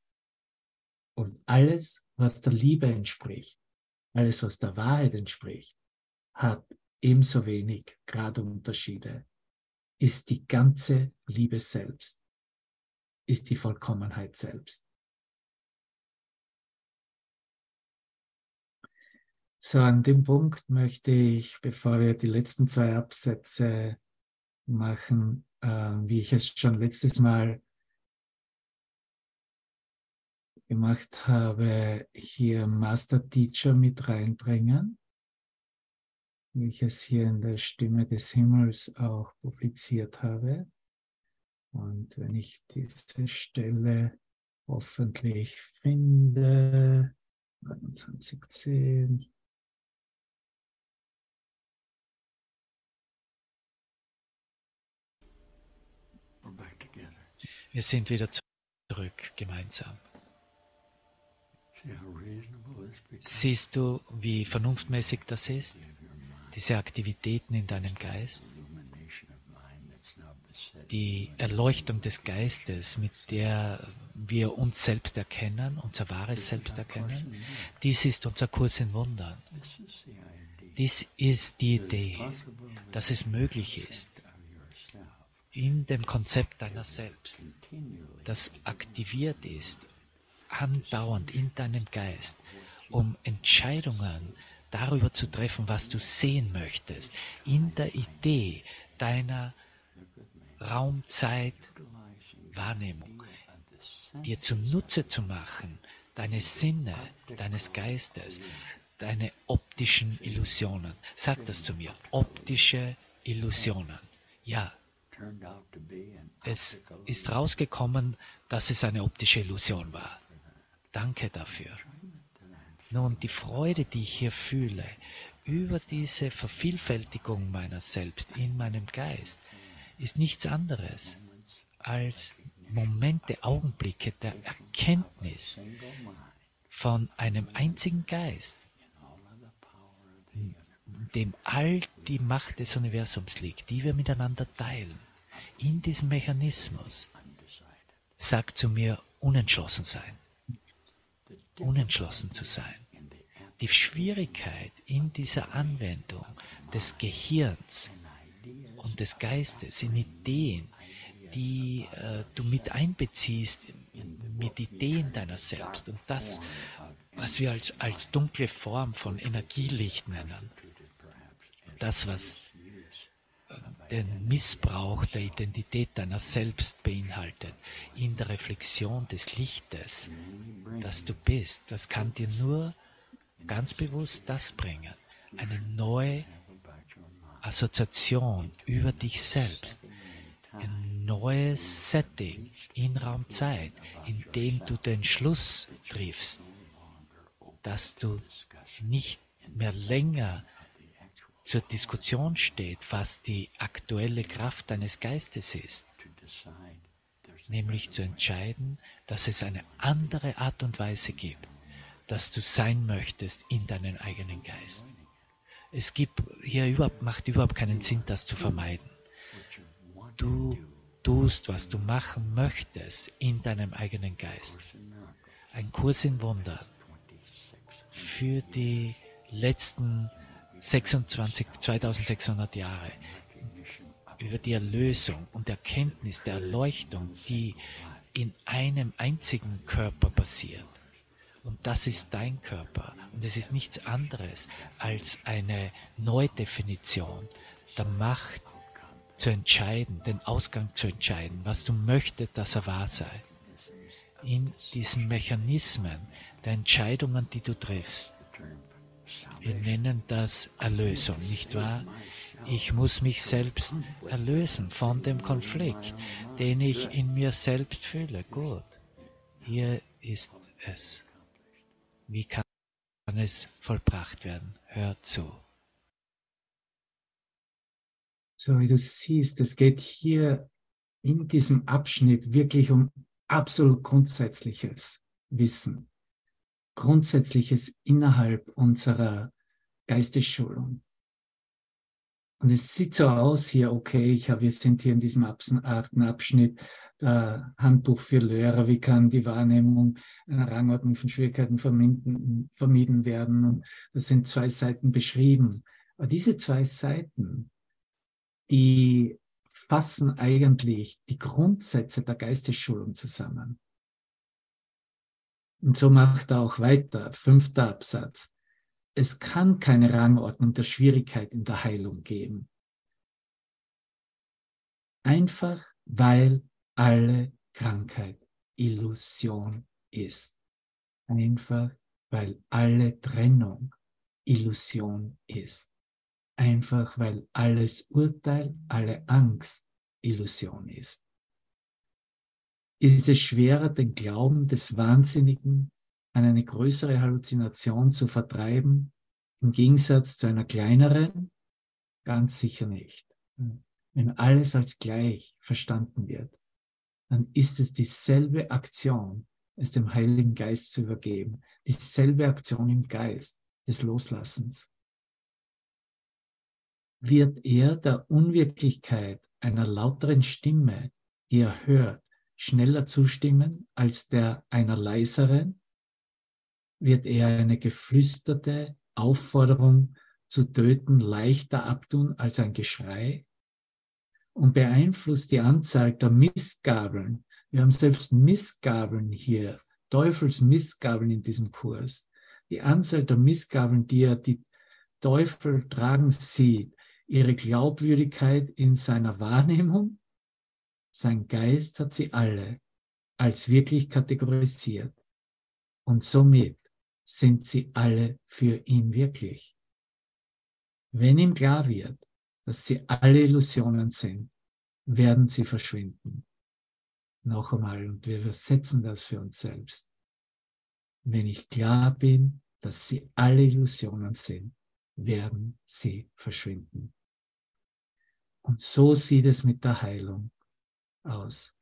und alles, was der Liebe entspricht, alles, was der Wahrheit entspricht, hat ebenso wenig Gradunterschiede, ist die ganze Liebe selbst, ist die Vollkommenheit selbst. So, an dem Punkt möchte ich, bevor wir die letzten zwei Absätze machen, äh, wie ich es schon letztes Mal gemacht habe, hier Master Teacher mit reinbringen, wie ich es hier in der Stimme des Himmels auch publiziert habe. Und wenn ich diese Stelle hoffentlich finde, 2110, Wir sind wieder zurück gemeinsam. Siehst du, wie vernunftmäßig das ist? Diese Aktivitäten in deinem Geist? Die Erleuchtung des Geistes, mit der wir uns selbst erkennen, unser wahres Selbst erkennen, dies ist unser Kurs in Wundern. Dies ist die Idee, dass es möglich ist, in dem Konzept deiner selbst, das aktiviert ist, andauernd in deinem Geist, um Entscheidungen darüber zu treffen, was du sehen möchtest, in der Idee deiner Raumzeit-Wahrnehmung, dir zunutze zu machen, deine Sinne, deines Geistes, deine optischen Illusionen. Sag das zu mir, optische Illusionen. Ja, es ist rausgekommen, dass es eine optische Illusion war. Danke dafür. Nun, die Freude, die ich hier fühle, über diese Vervielfältigung meiner selbst in meinem Geist, ist nichts anderes als Momente, Augenblicke der Erkenntnis von einem einzigen Geist, dem all die Macht des Universums liegt, die wir miteinander teilen in diesem Mechanismus sagt zu mir, unentschlossen sein. Unentschlossen zu sein. Die Schwierigkeit in dieser Anwendung des Gehirns und des Geistes, in Ideen, die äh, du mit einbeziehst, mit Ideen deiner selbst und das, was wir als, als dunkle Form von Energielicht nennen, das, was den Missbrauch der Identität deiner selbst beinhaltet, in der Reflexion des Lichtes, das du bist, das kann dir nur ganz bewusst das bringen, eine neue Assoziation über dich selbst, ein neues Setting in Raumzeit, in dem du den Schluss triffst, dass du nicht mehr länger zur Diskussion steht, was die aktuelle Kraft deines Geistes ist, nämlich zu entscheiden, dass es eine andere Art und Weise gibt, dass du sein möchtest in deinen eigenen Geist. Es gibt hier überhaupt, macht überhaupt keinen Sinn, das zu vermeiden. Du tust, was du machen möchtest in deinem eigenen Geist. Ein Kurs in Wunder für die letzten 26, 2600 Jahre über die Erlösung und Erkenntnis der Erleuchtung, die in einem einzigen Körper passiert. Und das ist dein Körper. Und es ist nichts anderes als eine Neudefinition der Macht zu entscheiden, den Ausgang zu entscheiden, was du möchtest, dass er wahr sei. In diesen Mechanismen der Entscheidungen, die du triffst, wir nennen das Erlösung, nicht wahr? Ich muss mich selbst erlösen von dem Konflikt, den ich in mir selbst fühle. Gut, hier ist es. Wie kann es vollbracht werden? Hör zu. So wie du siehst, es geht hier in diesem Abschnitt wirklich um absolut grundsätzliches Wissen. Grundsätzliches innerhalb unserer Geistesschulung. Und es sieht so aus hier, okay, ich habe, wir sind hier in diesem Abschnitt der Handbuch für Lehrer, wie kann die Wahrnehmung einer Rangordnung von Schwierigkeiten vermieden, vermieden werden. Und das sind zwei Seiten beschrieben. Aber diese zwei Seiten, die fassen eigentlich die Grundsätze der Geistesschulung zusammen. Und so macht er auch weiter, fünfter Absatz. Es kann keine Rangordnung der Schwierigkeit in der Heilung geben. Einfach weil alle Krankheit Illusion ist. Einfach weil alle Trennung Illusion ist. Einfach weil alles Urteil, alle Angst Illusion ist ist es schwerer, den Glauben des Wahnsinnigen an eine größere Halluzination zu vertreiben, im Gegensatz zu einer kleineren? Ganz sicher nicht. Wenn alles als gleich verstanden wird, dann ist es dieselbe Aktion, es dem Heiligen Geist zu übergeben, dieselbe Aktion im Geist des Loslassens. Wird er der Unwirklichkeit einer lauteren Stimme, die er hört, schneller zustimmen als der einer leiseren? Wird er eine geflüsterte Aufforderung zu töten leichter abtun als ein Geschrei? Und beeinflusst die Anzahl der Missgabeln. Wir haben selbst Missgabeln hier, Teufels Missgabeln in diesem Kurs. Die Anzahl der Missgabeln, die er die Teufel tragen sieht, ihre Glaubwürdigkeit in seiner Wahrnehmung sein Geist hat sie alle als wirklich kategorisiert und somit sind sie alle für ihn wirklich. Wenn ihm klar wird, dass sie alle Illusionen sind, werden sie verschwinden. Noch einmal, und wir übersetzen das für uns selbst. Wenn ich klar bin, dass sie alle Illusionen sind, werden sie verschwinden. Und so sieht es mit der Heilung aus.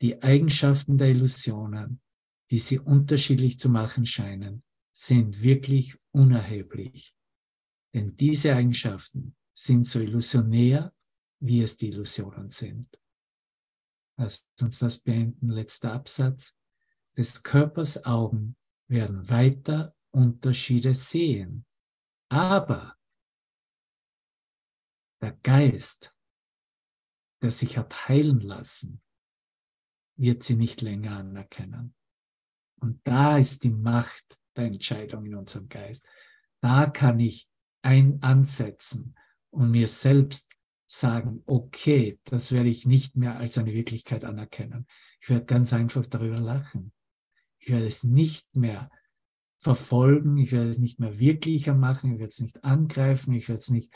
Die Eigenschaften der Illusionen, die sie unterschiedlich zu machen scheinen, sind wirklich unerheblich. Denn diese Eigenschaften sind so illusionär, wie es die Illusionen sind. Lass uns das beenden. Letzter Absatz. Des Körpers Augen werden weiter Unterschiede sehen. Aber Der Geist, der sich hat heilen lassen, wird sie nicht länger anerkennen. Und da ist die Macht der Entscheidung in unserem Geist. Da kann ich ein ansetzen und mir selbst sagen, okay, das werde ich nicht mehr als eine Wirklichkeit anerkennen. Ich werde ganz einfach darüber lachen. Ich werde es nicht mehr verfolgen, ich werde es nicht mehr wirklicher machen, ich werde es nicht angreifen, ich werde es nicht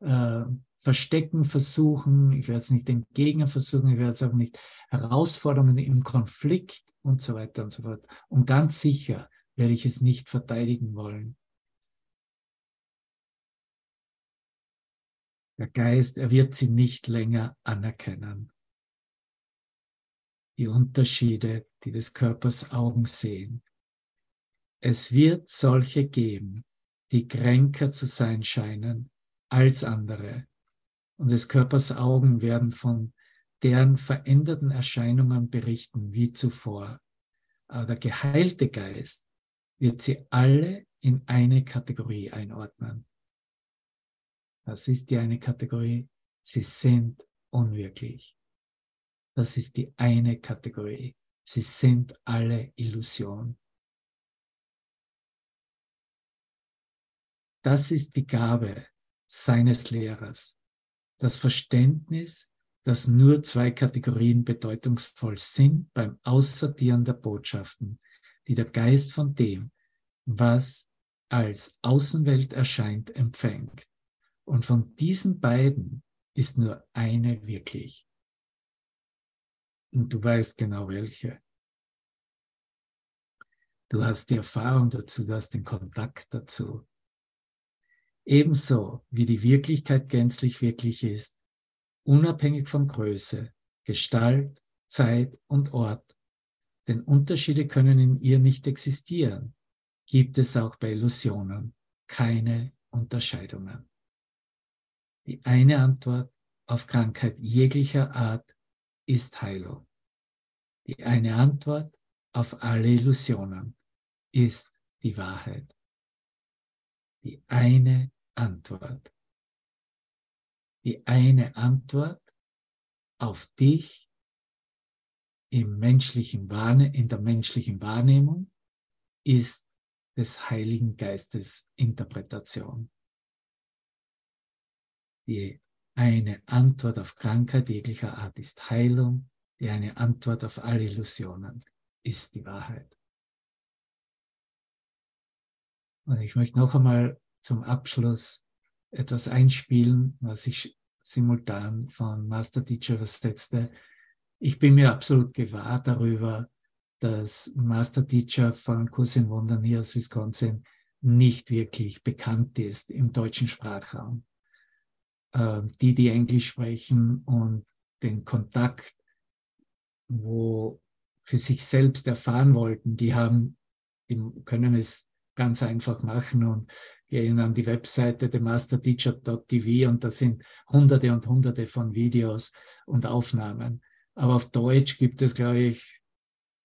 äh, verstecken versuchen, ich werde es nicht entgegen versuchen, ich werde es auch nicht Herausforderungen im Konflikt und so weiter und so fort. Und ganz sicher werde ich es nicht verteidigen wollen. Der Geist, er wird sie nicht länger anerkennen. Die Unterschiede, die des Körpers Augen sehen. Es wird solche geben, die kränker zu sein scheinen als andere. Und des Körpers Augen werden von deren veränderten Erscheinungen berichten wie zuvor. Aber der geheilte Geist wird sie alle in eine Kategorie einordnen. Das ist die eine Kategorie. Sie sind unwirklich. Das ist die eine Kategorie. Sie sind alle Illusion. Das ist die Gabe seines Lehrers. Das Verständnis, dass nur zwei Kategorien bedeutungsvoll sind beim Aussortieren der Botschaften, die der Geist von dem, was als Außenwelt erscheint, empfängt. Und von diesen beiden ist nur eine wirklich. Und du weißt genau welche. Du hast die Erfahrung dazu, du hast den Kontakt dazu. Ebenso wie die Wirklichkeit gänzlich wirklich ist, unabhängig von Größe, Gestalt, Zeit und Ort. Denn Unterschiede können in ihr nicht existieren, gibt es auch bei Illusionen keine Unterscheidungen. Die eine Antwort auf Krankheit jeglicher Art ist Heilung. Die eine Antwort auf alle Illusionen ist die Wahrheit. Die eine Antwort. Die eine Antwort auf dich im menschlichen Wahrne in der menschlichen Wahrnehmung ist des Heiligen Geistes Interpretation die eine Antwort auf Krankheit jeglicher Art ist Heilung, die eine Antwort auf alle Illusionen ist die Wahrheit. Und ich möchte noch einmal zum Abschluss etwas einspielen, was ich simultan von Master Teacher übersetzte. Ich bin mir absolut gewahr darüber, dass Master Teacher von Kurs in Wundern hier aus Wisconsin nicht wirklich bekannt ist im deutschen Sprachraum äh, die, die Englisch sprechen und den Kontakt, wo für sich selbst erfahren wollten, die haben, die können es ganz einfach machen und gehen an die Webseite themasterteacher.tv und da sind hunderte und hunderte von Videos und Aufnahmen. Aber auf Deutsch gibt es, glaube ich,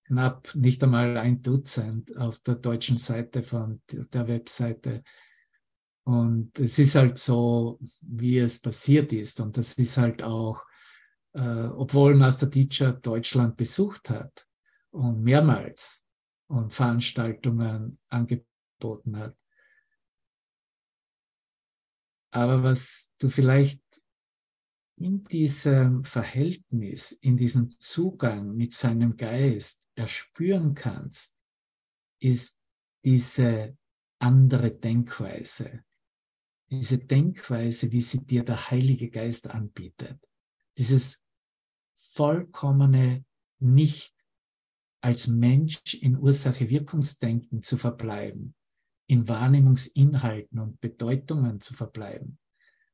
knapp nicht einmal ein Dutzend auf der deutschen Seite von der Webseite und es ist halt so, wie es passiert ist. Und das ist halt auch, äh, obwohl Master Teacher Deutschland besucht hat und mehrmals und Veranstaltungen angeboten hat. Aber was du vielleicht in diesem Verhältnis, in diesem Zugang mit seinem Geist erspüren kannst, ist diese andere Denkweise, diese Denkweise, wie sie dir der Heilige Geist anbietet, dieses vollkommene nicht als Mensch in Ursache-Wirkungsdenken zu verbleiben, in Wahrnehmungsinhalten und Bedeutungen zu verbleiben,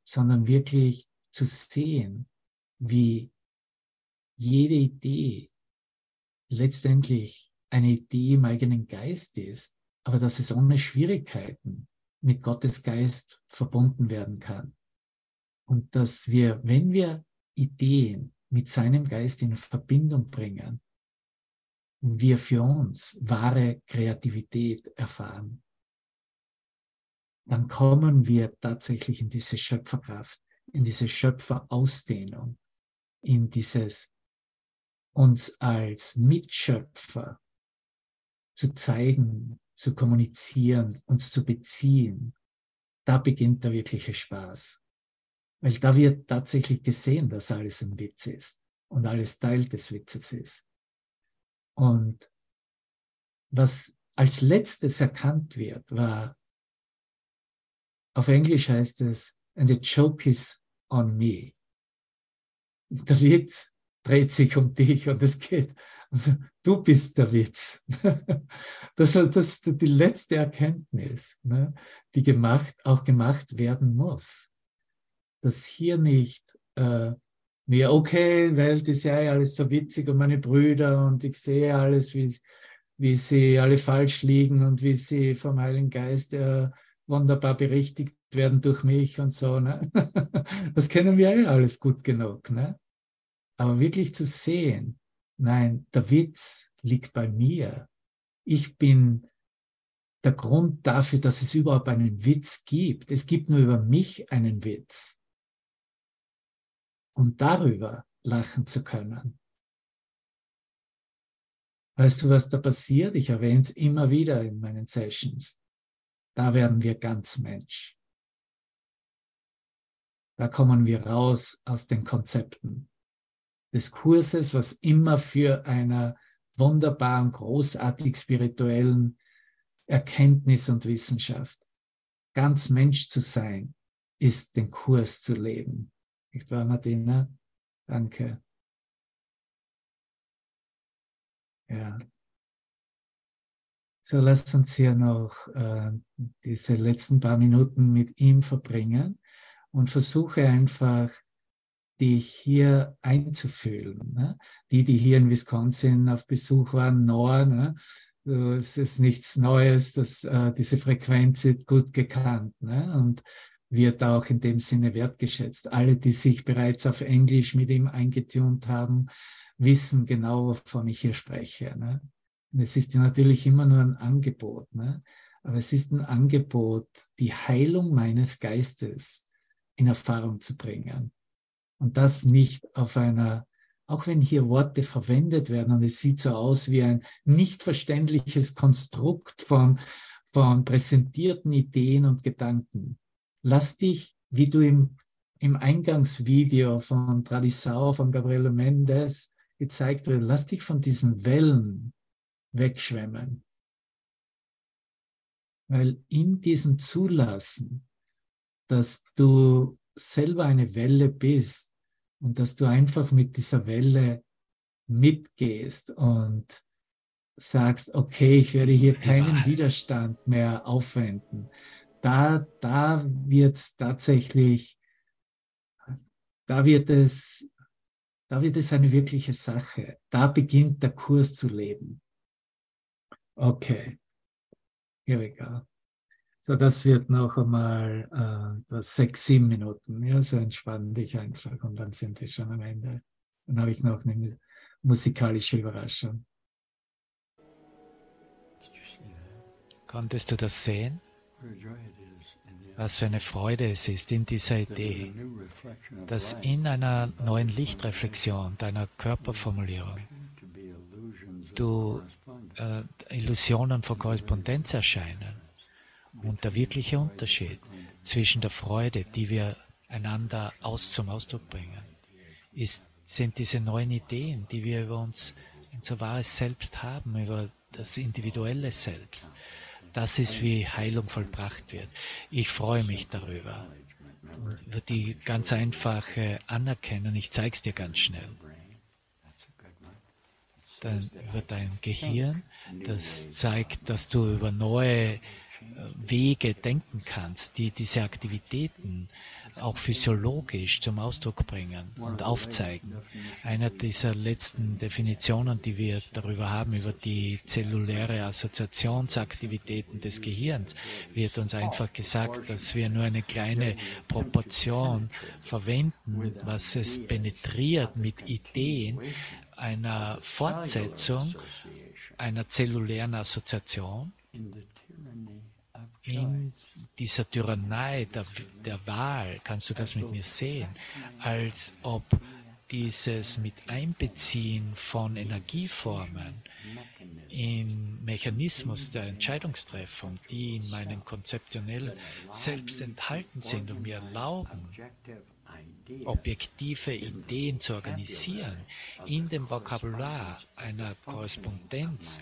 sondern wirklich zu sehen, wie jede Idee letztendlich eine Idee im eigenen Geist ist, aber dass es ohne Schwierigkeiten mit Gottes Geist verbunden werden kann. Und dass wir, wenn wir Ideen mit seinem Geist in Verbindung bringen, wir für uns wahre Kreativität erfahren, dann kommen wir tatsächlich in diese Schöpferkraft, in diese Schöpferausdehnung, in dieses uns als Mitschöpfer zu zeigen, zu kommunizieren, uns zu beziehen, da beginnt der wirkliche Spaß. Weil da wird tatsächlich gesehen, dass alles ein Witz ist und alles Teil des Witzes ist. Und was als letztes erkannt wird, war, auf Englisch heißt es, and the joke is on me. Der Witz dreht sich um dich und es geht, du bist der Witz. Das, ist die letzte Erkenntnis, ne, die gemacht, auch gemacht werden muss. Dass hier nicht äh, mir, okay, Welt ist ja alles so witzig und meine Brüder und ich sehe alles, wie, wie sie alle falsch liegen und wie sie vom Heiligen Geist äh, wunderbar berichtigt werden durch mich und so. Ne? Das kennen wir ja alles gut genug. Ne? Aber wirklich zu sehen, nein, der Witz liegt bei mir. Ich bin der Grund dafür, dass es überhaupt einen Witz gibt. Es gibt nur über mich einen Witz. Und darüber lachen zu können. Weißt du, was da passiert? Ich erwähne es immer wieder in meinen Sessions. Da werden wir ganz Mensch. Da kommen wir raus aus den Konzepten des Kurses, was immer für einer wunderbaren, großartig spirituellen Erkenntnis und Wissenschaft. Ganz Mensch zu sein, ist den Kurs zu leben. Nicht wahr, Martina? Danke. Ja. So, lasst uns hier noch äh, diese letzten paar Minuten mit ihm verbringen und versuche einfach dich hier einzufühlen. Ne? Die, die hier in Wisconsin auf Besuch waren, Noah, ne? es ist nichts Neues, dass äh, diese Frequenz ist gut gekannt ne? und wird auch in dem Sinne wertgeschätzt. Alle, die sich bereits auf Englisch mit ihm eingetunt haben, wissen genau, wovon ich hier spreche. Ne? Und es ist natürlich immer nur ein Angebot, ne? aber es ist ein Angebot, die Heilung meines Geistes in Erfahrung zu bringen. Und das nicht auf einer, auch wenn hier Worte verwendet werden und es sieht so aus wie ein nicht verständliches Konstrukt von, von präsentierten Ideen und Gedanken. Lass dich, wie du im, im Eingangsvideo von Tradisau, von Gabriele Mendes gezeigt wird, lass dich von diesen Wellen wegschwemmen. Weil in diesem Zulassen, dass du selber eine Welle bist und dass du einfach mit dieser Welle mitgehst und sagst, okay, ich werde hier keinen Widerstand mehr aufwenden. Da, da wird es tatsächlich, da wird es, da wird es eine wirkliche Sache. Da beginnt der Kurs zu leben. Okay, here we go. So, das wird noch einmal äh, sechs, sieben Minuten. Ja, so entspann dich einfach und dann sind wir schon am Ende. Dann habe ich noch eine musikalische Überraschung. Konntest du das sehen? Was für eine Freude es ist in dieser Idee, dass in einer neuen Lichtreflexion deiner Körperformulierung du äh, Illusionen von Korrespondenz erscheinen und der wirkliche Unterschied zwischen der Freude, die wir einander aus zum Ausdruck bringen, ist, sind diese neuen Ideen, die wir über uns, unser wahres Selbst haben, über das individuelle Selbst. Das ist, wie Heilung vollbracht wird. Ich freue mich darüber. Wird die ganz einfache Anerkennung, ich zeige es dir ganz schnell. Dann wird dein Gehirn, das zeigt, dass du über neue Wege denken kannst, die diese Aktivitäten auch physiologisch zum Ausdruck bringen und aufzeigen. Einer dieser letzten Definitionen, die wir darüber haben, über die zelluläre Assoziationsaktivitäten des Gehirns, wird uns einfach gesagt, dass wir nur eine kleine Proportion verwenden, was es penetriert mit Ideen einer Fortsetzung einer zellulären Assoziation in dieser Tyrannei der, der Wahl kannst du das mit mir sehen, als ob dieses mit Einbeziehen von Energieformen im Mechanismus der Entscheidungstreffung, die in meinem konzeptionell selbst enthalten sind und mir erlauben, objektive Ideen zu organisieren in dem Vokabular einer Korrespondenz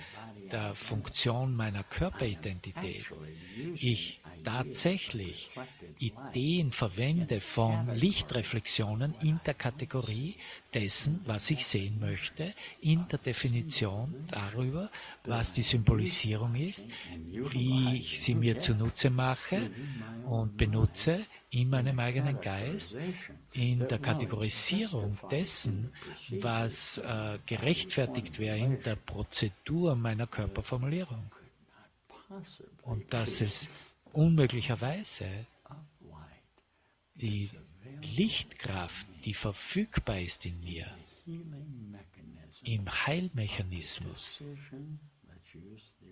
der Funktion meiner Körperidentität. Ich tatsächlich Ideen verwende von Lichtreflexionen in der Kategorie dessen, was ich sehen möchte, in der Definition darüber, was die Symbolisierung ist, wie ich sie mir zunutze mache und benutze in meinem eigenen Geist, in der Kategorisierung dessen, was äh, gerechtfertigt wäre in der Prozedur meiner Körperformulierung. Und dass es unmöglicherweise die Lichtkraft, die verfügbar ist in mir, im Heilmechanismus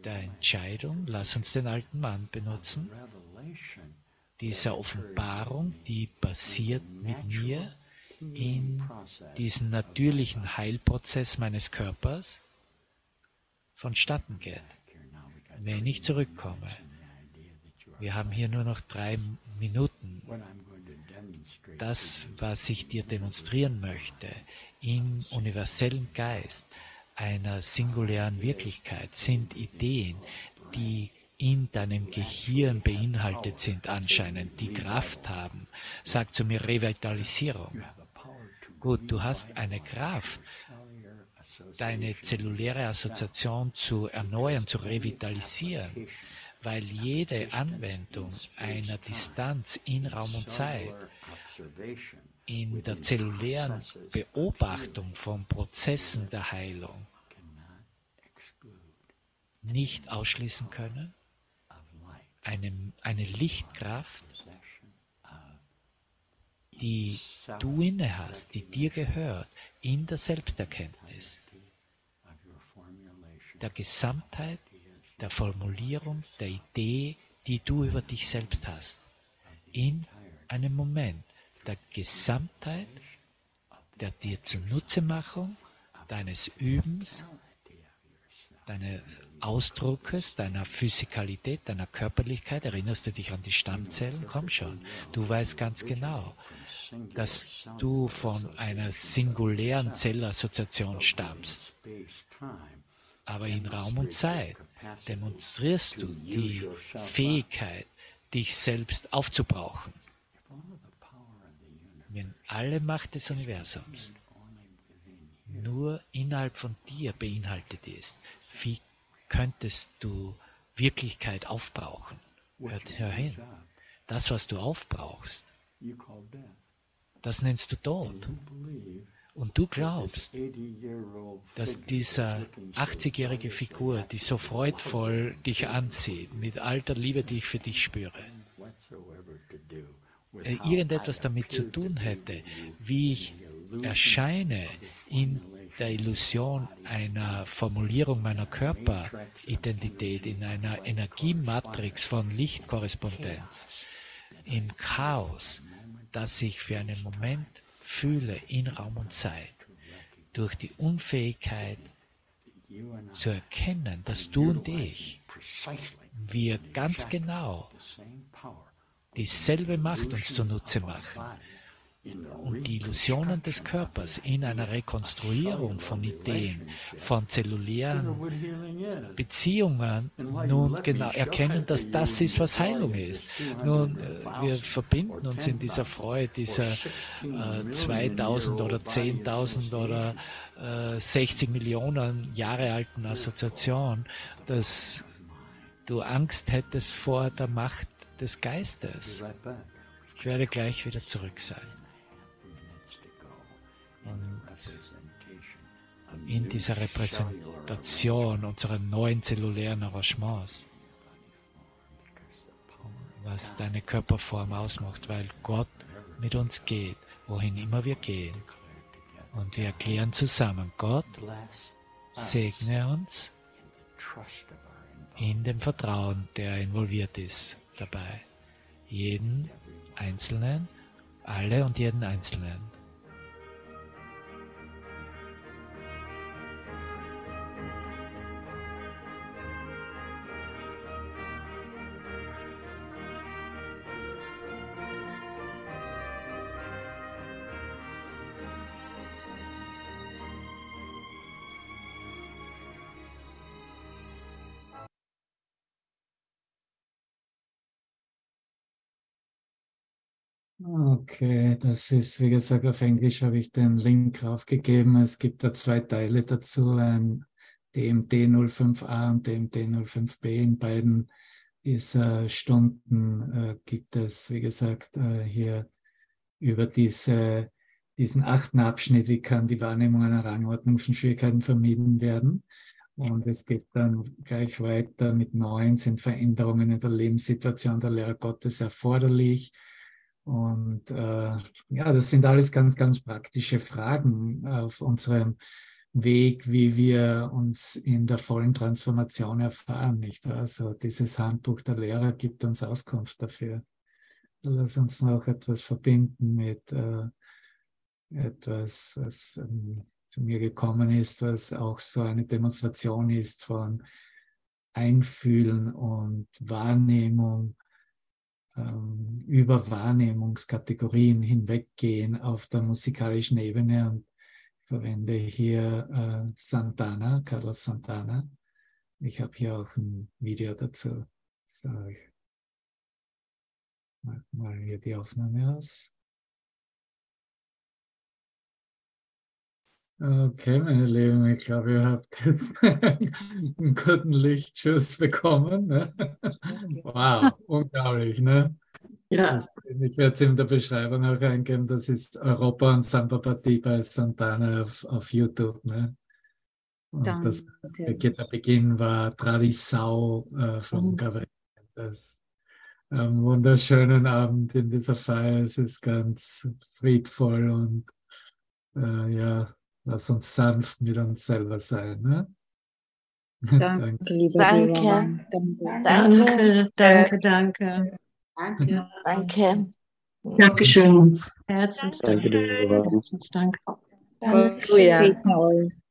der Entscheidung, lass uns den alten Mann benutzen, dieser Offenbarung, die basiert mit mir in diesen natürlichen Heilprozess meines Körpers vonstatten geht, wenn ich zurückkomme. Wir haben hier nur noch drei Minuten. Das, was ich dir demonstrieren möchte, im universellen Geist einer singulären Wirklichkeit, sind Ideen, die in deinem Gehirn beinhaltet sind anscheinend, die Kraft haben. Sag zu mir Revitalisierung. Gut, du hast eine Kraft, deine zelluläre Assoziation zu erneuern, zu revitalisieren, weil jede Anwendung einer Distanz in Raum und Zeit in der zellulären Beobachtung von Prozessen der Heilung nicht ausschließen können, eine, eine Lichtkraft, die du inne hast, die dir gehört, in der Selbsterkenntnis, der Gesamtheit, der Formulierung, der Idee, die du über dich selbst hast, in einem Moment der Gesamtheit, der dir Zunutzemachung deines Übens, deiner Ausdruckes, deiner Physikalität, deiner Körperlichkeit, erinnerst du dich an die Stammzellen? Komm schon, du weißt ganz genau, dass du von einer singulären Zellassoziation stammst. Aber in Raum und Zeit demonstrierst du die Fähigkeit, dich selbst aufzubrauchen. Wenn alle Macht des Universums nur innerhalb von dir beinhaltet ist, wie könntest du Wirklichkeit aufbrauchen. Hör, hör hin. Das, was du aufbrauchst, das nennst du Tod. Und du glaubst, dass dieser 80-jährige Figur, die so freudvoll dich anzieht, mit alter Liebe, die ich für dich spüre, äh, irgendetwas damit zu tun hätte, wie ich erscheine in der Illusion einer Formulierung meiner Körperidentität in einer Energiematrix von Lichtkorrespondenz, im Chaos, das ich für einen Moment fühle in Raum und Zeit, durch die Unfähigkeit zu erkennen, dass du und ich, wir ganz genau dieselbe Macht uns zunutze machen und die Illusionen des Körpers in einer Rekonstruierung von Ideen, von zellulären Beziehungen nun genau erkennen, dass das ist, was Heilung ist. Nun, äh, wir verbinden uns in dieser Freude, dieser äh, 2000 oder 10.000 oder äh, 60 Millionen Jahre alten Assoziation, dass du Angst hättest vor der Macht des Geistes. Ich werde gleich wieder zurück sein. Und in dieser Repräsentation unserer neuen zellulären Arrangements, was deine Körperform ausmacht, weil Gott mit uns geht, wohin immer wir gehen. Und wir erklären zusammen, Gott segne uns in dem Vertrauen, der involviert ist dabei. Jeden Einzelnen, alle und jeden Einzelnen. Okay, das ist, wie gesagt, auf Englisch habe ich den Link draufgegeben. Es gibt da zwei Teile dazu, ein DMD 05a und DMD 05b. In beiden dieser Stunden äh, gibt es, wie gesagt, äh, hier über diese, diesen achten Abschnitt, wie kann die Wahrnehmung einer Rangordnung von Schwierigkeiten vermieden werden. Und es geht dann gleich weiter mit neun, sind Veränderungen in der Lebenssituation der Lehrer Gottes erforderlich und äh, ja, das sind alles ganz, ganz praktische Fragen auf unserem Weg, wie wir uns in der vollen Transformation erfahren. Nicht? Also dieses Handbuch der Lehrer gibt uns Auskunft dafür. Lass uns noch etwas verbinden mit äh, etwas, was ähm, zu mir gekommen ist, was auch so eine Demonstration ist von Einfühlen und Wahrnehmung über Wahrnehmungskategorien hinweggehen auf der musikalischen Ebene und verwende hier äh, Santana, Carlos Santana. Ich habe hier auch ein Video dazu. So, ich mach mal hier die Aufnahme aus. Okay, meine Lieben, ich glaube, ihr habt jetzt einen guten Lichtschuss bekommen. Ne? Wow, unglaublich, ne? Ja. Ich werde es in der Beschreibung auch eingeben, das ist Europa und Samba Partie bei Santana auf, auf YouTube. Ne? Und Danke. das, der Beginn war Tradisau äh, von mhm. Gabriel. Das einen wunderschönen Abend in dieser Feier. Es ist ganz friedvoll und äh, ja, Lass uns sanft mit uns selber sein. Ne? Danke, lieber danke. Danke. Danke, danke, danke. Danke. Dankeschön. Herzensdank. Danke, Herzensdank. Danke. Danke.